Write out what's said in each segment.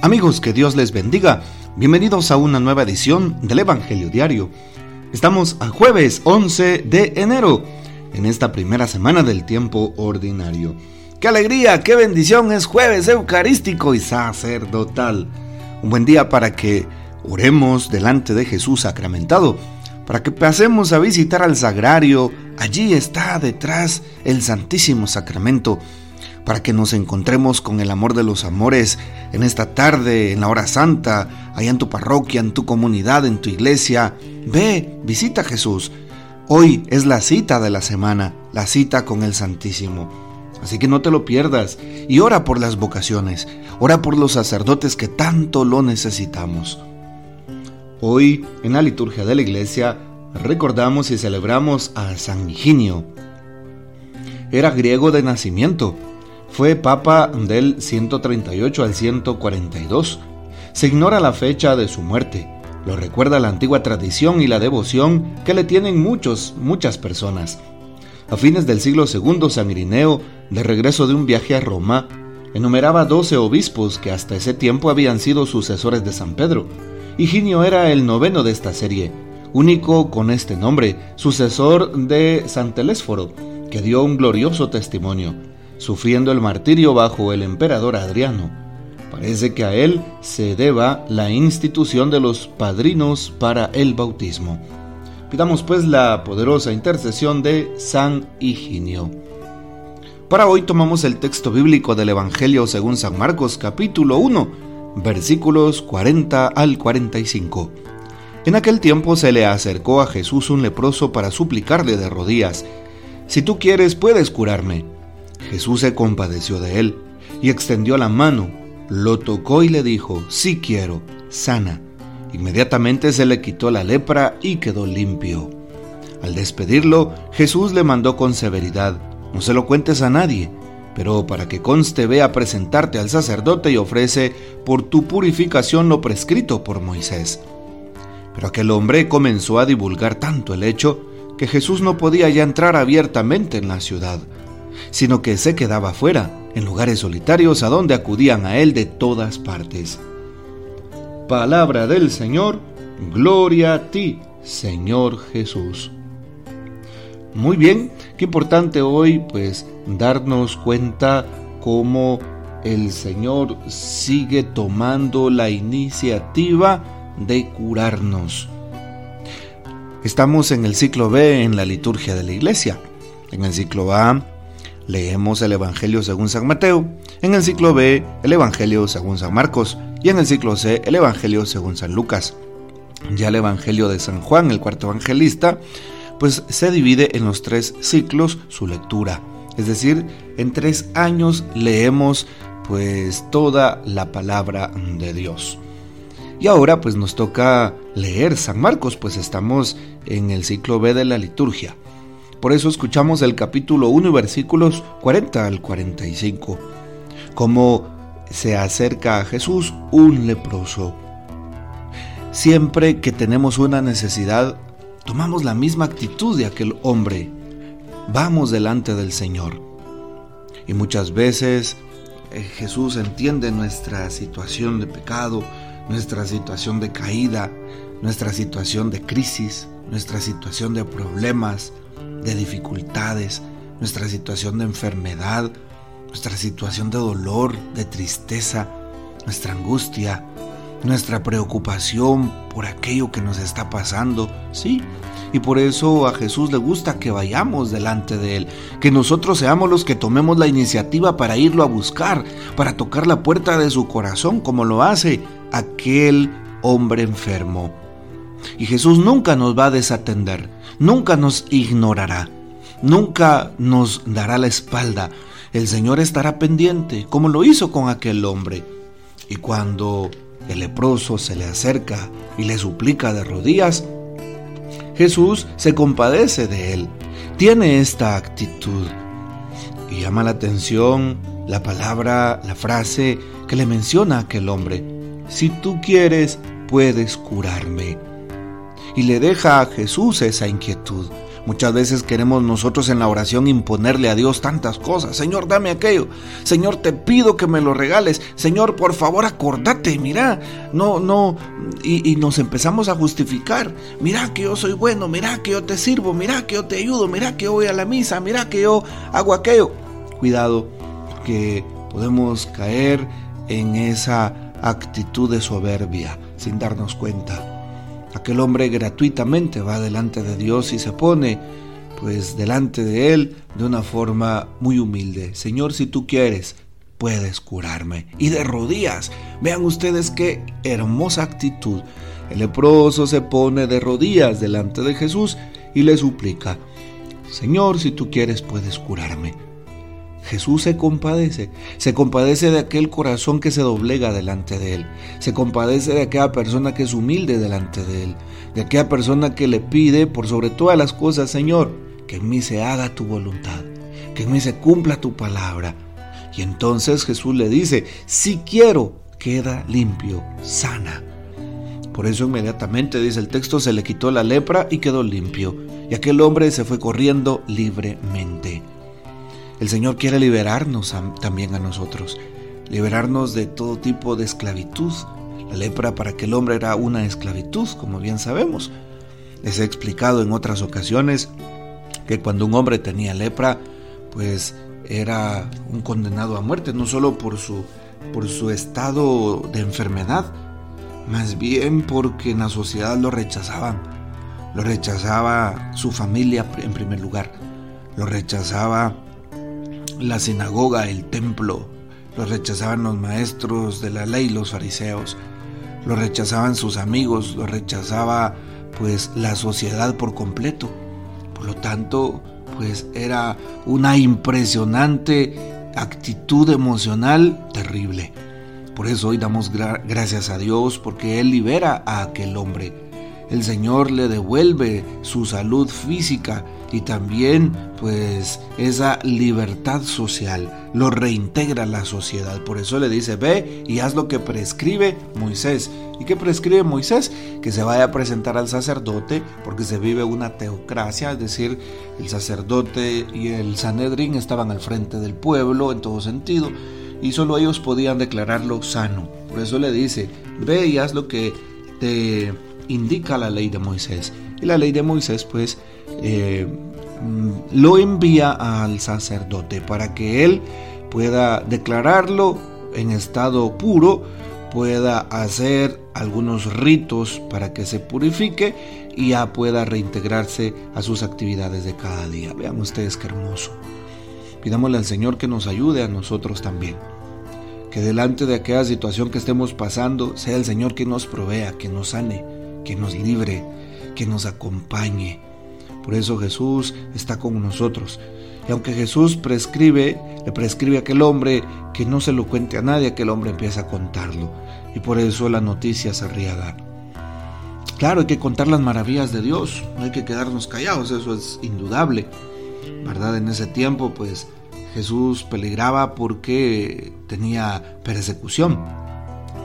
Amigos, que Dios les bendiga. Bienvenidos a una nueva edición del Evangelio Diario. Estamos a jueves 11 de enero, en esta primera semana del tiempo ordinario. ¡Qué alegría, qué bendición! Es jueves eucarístico y sacerdotal. Un buen día para que oremos delante de Jesús sacramentado, para que pasemos a visitar al sagrario. Allí está detrás el Santísimo Sacramento para que nos encontremos con el amor de los amores en esta tarde, en la hora santa, allá en tu parroquia, en tu comunidad, en tu iglesia. Ve, visita a Jesús. Hoy es la cita de la semana, la cita con el Santísimo. Así que no te lo pierdas y ora por las vocaciones, ora por los sacerdotes que tanto lo necesitamos. Hoy, en la liturgia de la iglesia, recordamos y celebramos a San Higinio. Era griego de nacimiento, fue papa del 138 al 142. Se ignora la fecha de su muerte. Lo recuerda la antigua tradición y la devoción que le tienen muchos, muchas personas. A fines del siglo II, San Irineo, de regreso de un viaje a Roma, enumeraba 12 obispos que hasta ese tiempo habían sido sucesores de San Pedro. Higinio era el noveno de esta serie, único con este nombre, sucesor de San Telésforo, que dio un glorioso testimonio sufriendo el martirio bajo el emperador Adriano. Parece que a él se deba la institución de los padrinos para el bautismo. Pidamos pues la poderosa intercesión de San Higinio. Para hoy tomamos el texto bíblico del Evangelio según San Marcos capítulo 1, versículos 40 al 45. En aquel tiempo se le acercó a Jesús un leproso para suplicarle de rodillas, Si tú quieres puedes curarme. Jesús se compadeció de él y extendió la mano, lo tocó y le dijo, sí quiero, sana. Inmediatamente se le quitó la lepra y quedó limpio. Al despedirlo, Jesús le mandó con severidad, no se lo cuentes a nadie, pero para que conste ve a presentarte al sacerdote y ofrece por tu purificación lo prescrito por Moisés. Pero aquel hombre comenzó a divulgar tanto el hecho que Jesús no podía ya entrar abiertamente en la ciudad sino que se quedaba fuera, en lugares solitarios a donde acudían a él de todas partes. Palabra del Señor, gloria a ti, Señor Jesús. Muy bien, qué importante hoy pues darnos cuenta cómo el Señor sigue tomando la iniciativa de curarnos. Estamos en el ciclo B en la liturgia de la iglesia. En el ciclo A leemos el Evangelio según San Mateo, en el ciclo B el Evangelio según San Marcos y en el ciclo C el Evangelio según San Lucas. Ya el Evangelio de San Juan, el cuarto evangelista, pues se divide en los tres ciclos su lectura. Es decir, en tres años leemos pues toda la palabra de Dios. Y ahora pues nos toca leer San Marcos, pues estamos en el ciclo B de la liturgia. Por eso escuchamos el capítulo 1 y versículos 40 al 45. Cómo se acerca a Jesús un leproso. Siempre que tenemos una necesidad, tomamos la misma actitud de aquel hombre. Vamos delante del Señor. Y muchas veces eh, Jesús entiende nuestra situación de pecado, nuestra situación de caída, nuestra situación de crisis, nuestra situación de problemas, de dificultades, nuestra situación de enfermedad, nuestra situación de dolor, de tristeza, nuestra angustia, nuestra preocupación por aquello que nos está pasando, sí. Y por eso a Jesús le gusta que vayamos delante de Él, que nosotros seamos los que tomemos la iniciativa para irlo a buscar, para tocar la puerta de su corazón como lo hace aquel hombre enfermo. Y Jesús nunca nos va a desatender, nunca nos ignorará, nunca nos dará la espalda. El Señor estará pendiente, como lo hizo con aquel hombre. Y cuando el leproso se le acerca y le suplica de rodillas, Jesús se compadece de él, tiene esta actitud. Y llama la atención la palabra, la frase que le menciona aquel hombre. Si tú quieres, puedes curarme y le deja a Jesús esa inquietud. Muchas veces queremos nosotros en la oración imponerle a Dios tantas cosas. Señor, dame aquello. Señor, te pido que me lo regales. Señor, por favor, acordate. Mira, no, no. Y, nos empezamos a justificar. Mira que yo soy bueno. Mira que yo te sirvo. Mira que yo te ayudo. Mira que yo voy a la misa. Mira que yo hago aquello. Cuidado, que podemos caer en esa actitud de soberbia sin darnos cuenta. Aquel hombre gratuitamente va delante de Dios y se pone pues delante de Él de una forma muy humilde. Señor, si tú quieres, puedes curarme. Y de rodillas, vean ustedes qué hermosa actitud. El leproso se pone de rodillas delante de Jesús y le suplica, Señor, si tú quieres, puedes curarme. Jesús se compadece, se compadece de aquel corazón que se doblega delante de Él, se compadece de aquella persona que es humilde delante de Él, de aquella persona que le pide por sobre todas las cosas, Señor, que en mí se haga tu voluntad, que en mí se cumpla tu palabra. Y entonces Jesús le dice, si quiero, queda limpio, sana. Por eso inmediatamente, dice el texto, se le quitó la lepra y quedó limpio, y aquel hombre se fue corriendo libremente. El Señor quiere liberarnos también a nosotros, liberarnos de todo tipo de esclavitud. La lepra para aquel hombre era una esclavitud, como bien sabemos. Les he explicado en otras ocasiones que cuando un hombre tenía lepra, pues era un condenado a muerte, no solo por su, por su estado de enfermedad, más bien porque en la sociedad lo rechazaban. Lo rechazaba su familia en primer lugar, lo rechazaba la sinagoga, el templo, lo rechazaban los maestros de la ley, los fariseos, lo rechazaban sus amigos, lo rechazaba pues la sociedad por completo. Por lo tanto, pues era una impresionante actitud emocional terrible. Por eso hoy damos gracias a Dios porque Él libera a aquel hombre. El Señor le devuelve su salud física y también pues esa libertad social lo reintegra a la sociedad. Por eso le dice, ve y haz lo que prescribe Moisés. ¿Y qué prescribe Moisés? Que se vaya a presentar al sacerdote porque se vive una teocracia, es decir, el sacerdote y el Sanedrín estaban al frente del pueblo en todo sentido y solo ellos podían declararlo sano. Por eso le dice, ve y haz lo que te indica la ley de Moisés. Y la ley de Moisés pues eh, mm, lo envía al sacerdote para que él pueda declararlo en estado puro, pueda hacer algunos ritos para que se purifique y ya pueda reintegrarse a sus actividades de cada día. Vean ustedes qué hermoso. Pidámosle al Señor que nos ayude a nosotros también. Que delante de aquella situación que estemos pasando sea el Señor que nos provea, que nos sane, que nos libre, que nos acompañe. Por eso Jesús está con nosotros. Y aunque Jesús prescribe, le prescribe a aquel hombre que no se lo cuente a nadie, aquel hombre empieza a contarlo. Y por eso la noticia se riega. Claro, hay que contar las maravillas de Dios, no hay que quedarnos callados, eso es indudable. ¿Verdad? En ese tiempo, pues Jesús peligraba porque tenía persecución.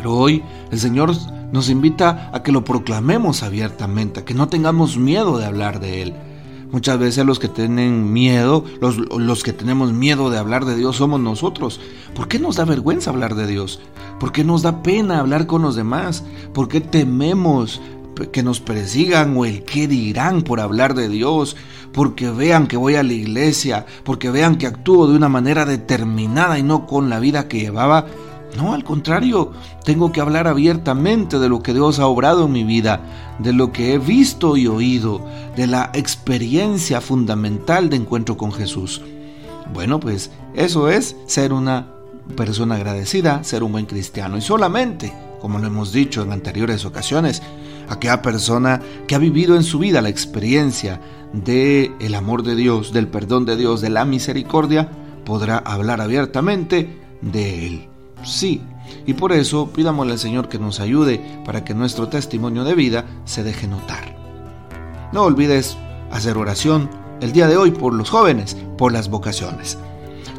Pero hoy el Señor nos invita a que lo proclamemos abiertamente, a que no tengamos miedo de hablar de Él. Muchas veces los que tienen miedo, los, los, que tenemos miedo de hablar de Dios somos nosotros. ¿Por qué nos da vergüenza hablar de Dios? ¿Por qué nos da pena hablar con los demás? ¿Por qué tememos que nos persigan o el qué dirán por hablar de Dios? Porque vean que voy a la iglesia, porque vean que actúo de una manera determinada y no con la vida que llevaba no, al contrario, tengo que hablar abiertamente de lo que Dios ha obrado en mi vida, de lo que he visto y oído, de la experiencia fundamental de encuentro con Jesús. Bueno, pues eso es ser una persona agradecida, ser un buen cristiano. Y solamente, como lo hemos dicho en anteriores ocasiones, aquella persona que ha vivido en su vida la experiencia de el amor de Dios, del perdón de Dios, de la misericordia, podrá hablar abiertamente de él. Sí, y por eso pidámosle al Señor que nos ayude para que nuestro testimonio de vida se deje notar. No olvides hacer oración el día de hoy por los jóvenes, por las vocaciones.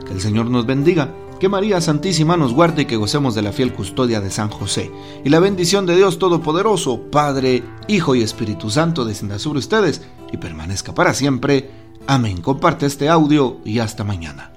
Que el Señor nos bendiga. Que María Santísima nos guarde y que gocemos de la fiel custodia de San José. Y la bendición de Dios Todopoderoso, Padre, Hijo y Espíritu Santo descienda sobre ustedes y permanezca para siempre. Amén. Comparte este audio y hasta mañana.